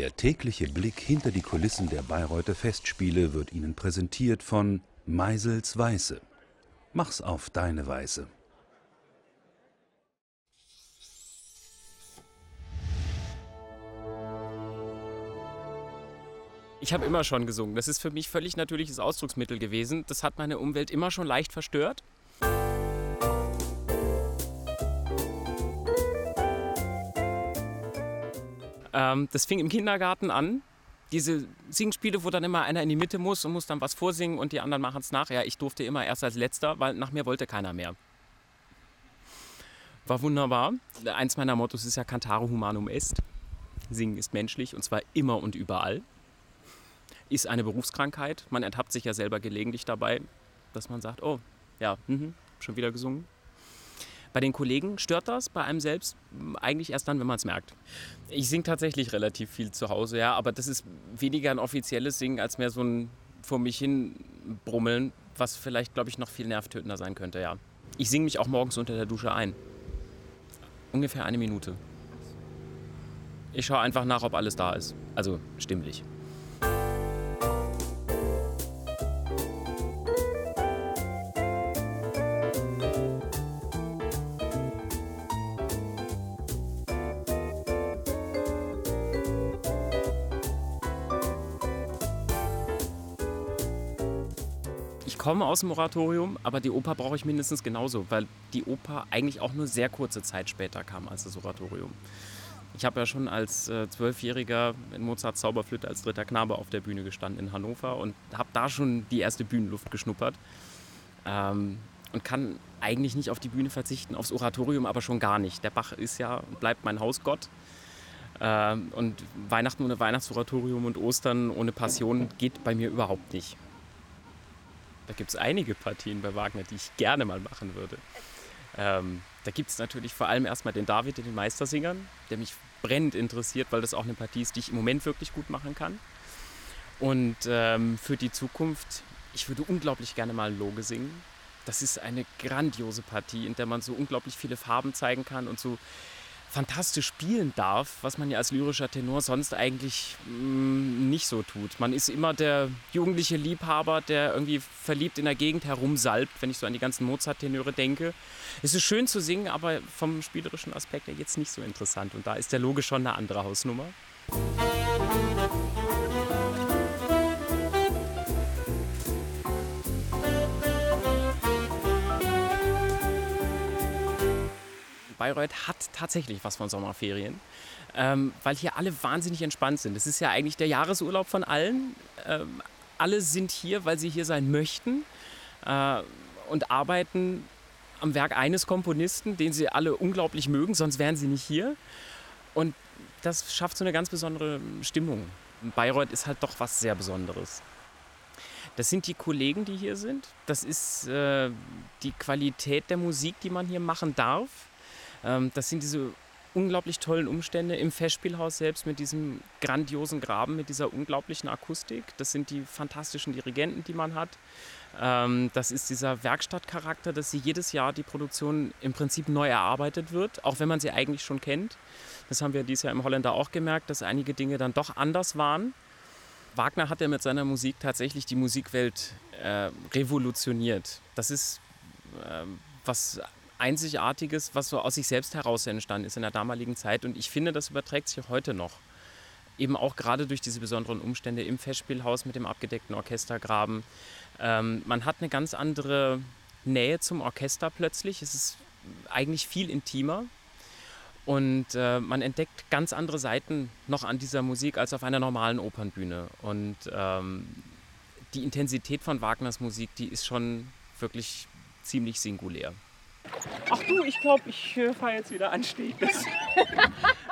Der tägliche Blick hinter die Kulissen der Bayreuther Festspiele wird Ihnen präsentiert von Meisels Weiße. Mach's auf deine Weise. Ich habe immer schon gesungen. Das ist für mich völlig natürliches Ausdrucksmittel gewesen. Das hat meine Umwelt immer schon leicht verstört. Ähm, das fing im Kindergarten an. Diese Singspiele, wo dann immer einer in die Mitte muss und muss dann was vorsingen und die anderen machen es nach. Ja, ich durfte immer erst als letzter, weil nach mir wollte keiner mehr. War wunderbar. Eins meiner Mottos ist ja Cantare humanum est. Singen ist menschlich und zwar immer und überall. Ist eine Berufskrankheit. Man ertappt sich ja selber gelegentlich dabei, dass man sagt, oh, ja, mh, schon wieder gesungen. Bei den Kollegen stört das, bei einem selbst eigentlich erst dann, wenn man es merkt. Ich singe tatsächlich relativ viel zu Hause, ja, aber das ist weniger ein offizielles Singen als mehr so ein vor mich hin brummeln, was vielleicht, glaube ich, noch viel nervtötender sein könnte, ja. Ich singe mich auch morgens unter der Dusche ein. Ungefähr eine Minute. Ich schaue einfach nach, ob alles da ist. Also stimmlich. Ich komme aus dem Oratorium, aber die Oper brauche ich mindestens genauso, weil die Oper eigentlich auch nur sehr kurze Zeit später kam als das Oratorium. Ich habe ja schon als äh, Zwölfjähriger in Mozarts Zauberflöte als dritter Knabe auf der Bühne gestanden in Hannover und habe da schon die erste Bühnenluft geschnuppert. Ähm, und kann eigentlich nicht auf die Bühne verzichten, aufs Oratorium aber schon gar nicht. Der Bach ist ja und bleibt mein Hausgott. Ähm, und Weihnachten ohne Weihnachtsoratorium und Ostern ohne Passion geht bei mir überhaupt nicht. Da gibt es einige Partien bei Wagner, die ich gerne mal machen würde. Ähm, da gibt es natürlich vor allem erstmal den David in den Meistersingern, der mich brennend interessiert, weil das auch eine Partie ist, die ich im Moment wirklich gut machen kann. Und ähm, für die Zukunft, ich würde unglaublich gerne mal Loge singen. Das ist eine grandiose Partie, in der man so unglaublich viele Farben zeigen kann und so fantastisch spielen darf, was man ja als lyrischer Tenor sonst eigentlich mh, nicht so tut. Man ist immer der jugendliche Liebhaber, der irgendwie verliebt in der Gegend herumsalbt, wenn ich so an die ganzen Mozart-Tenöre denke. Es ist schön zu singen, aber vom spielerischen Aspekt her jetzt nicht so interessant. Und da ist der Loge schon eine andere Hausnummer. Bayreuth hat tatsächlich was von Sommerferien, ähm, weil hier alle wahnsinnig entspannt sind. Das ist ja eigentlich der Jahresurlaub von allen. Ähm, alle sind hier, weil sie hier sein möchten äh, und arbeiten am Werk eines Komponisten, den sie alle unglaublich mögen, sonst wären sie nicht hier. Und das schafft so eine ganz besondere Stimmung. Bayreuth ist halt doch was sehr Besonderes. Das sind die Kollegen, die hier sind. Das ist äh, die Qualität der Musik, die man hier machen darf. Ähm, das sind diese unglaublich tollen Umstände im Festspielhaus selbst mit diesem grandiosen Graben, mit dieser unglaublichen Akustik. Das sind die fantastischen Dirigenten, die man hat. Ähm, das ist dieser Werkstattcharakter, dass sie jedes Jahr die Produktion im Prinzip neu erarbeitet wird, auch wenn man sie eigentlich schon kennt. Das haben wir dieses Jahr im Holländer auch gemerkt, dass einige Dinge dann doch anders waren. Wagner hat ja mit seiner Musik tatsächlich die Musikwelt äh, revolutioniert. Das ist äh, was Einzigartiges, was so aus sich selbst heraus entstanden ist in der damaligen Zeit. Und ich finde, das überträgt sich heute noch. Eben auch gerade durch diese besonderen Umstände im Festspielhaus mit dem abgedeckten Orchestergraben. Ähm, man hat eine ganz andere Nähe zum Orchester plötzlich. Es ist eigentlich viel intimer. Und äh, man entdeckt ganz andere Seiten noch an dieser Musik als auf einer normalen Opernbühne. Und ähm, die Intensität von Wagners Musik, die ist schon wirklich ziemlich singulär. Ach du, ich glaube, ich äh, fahre jetzt wieder anstehend.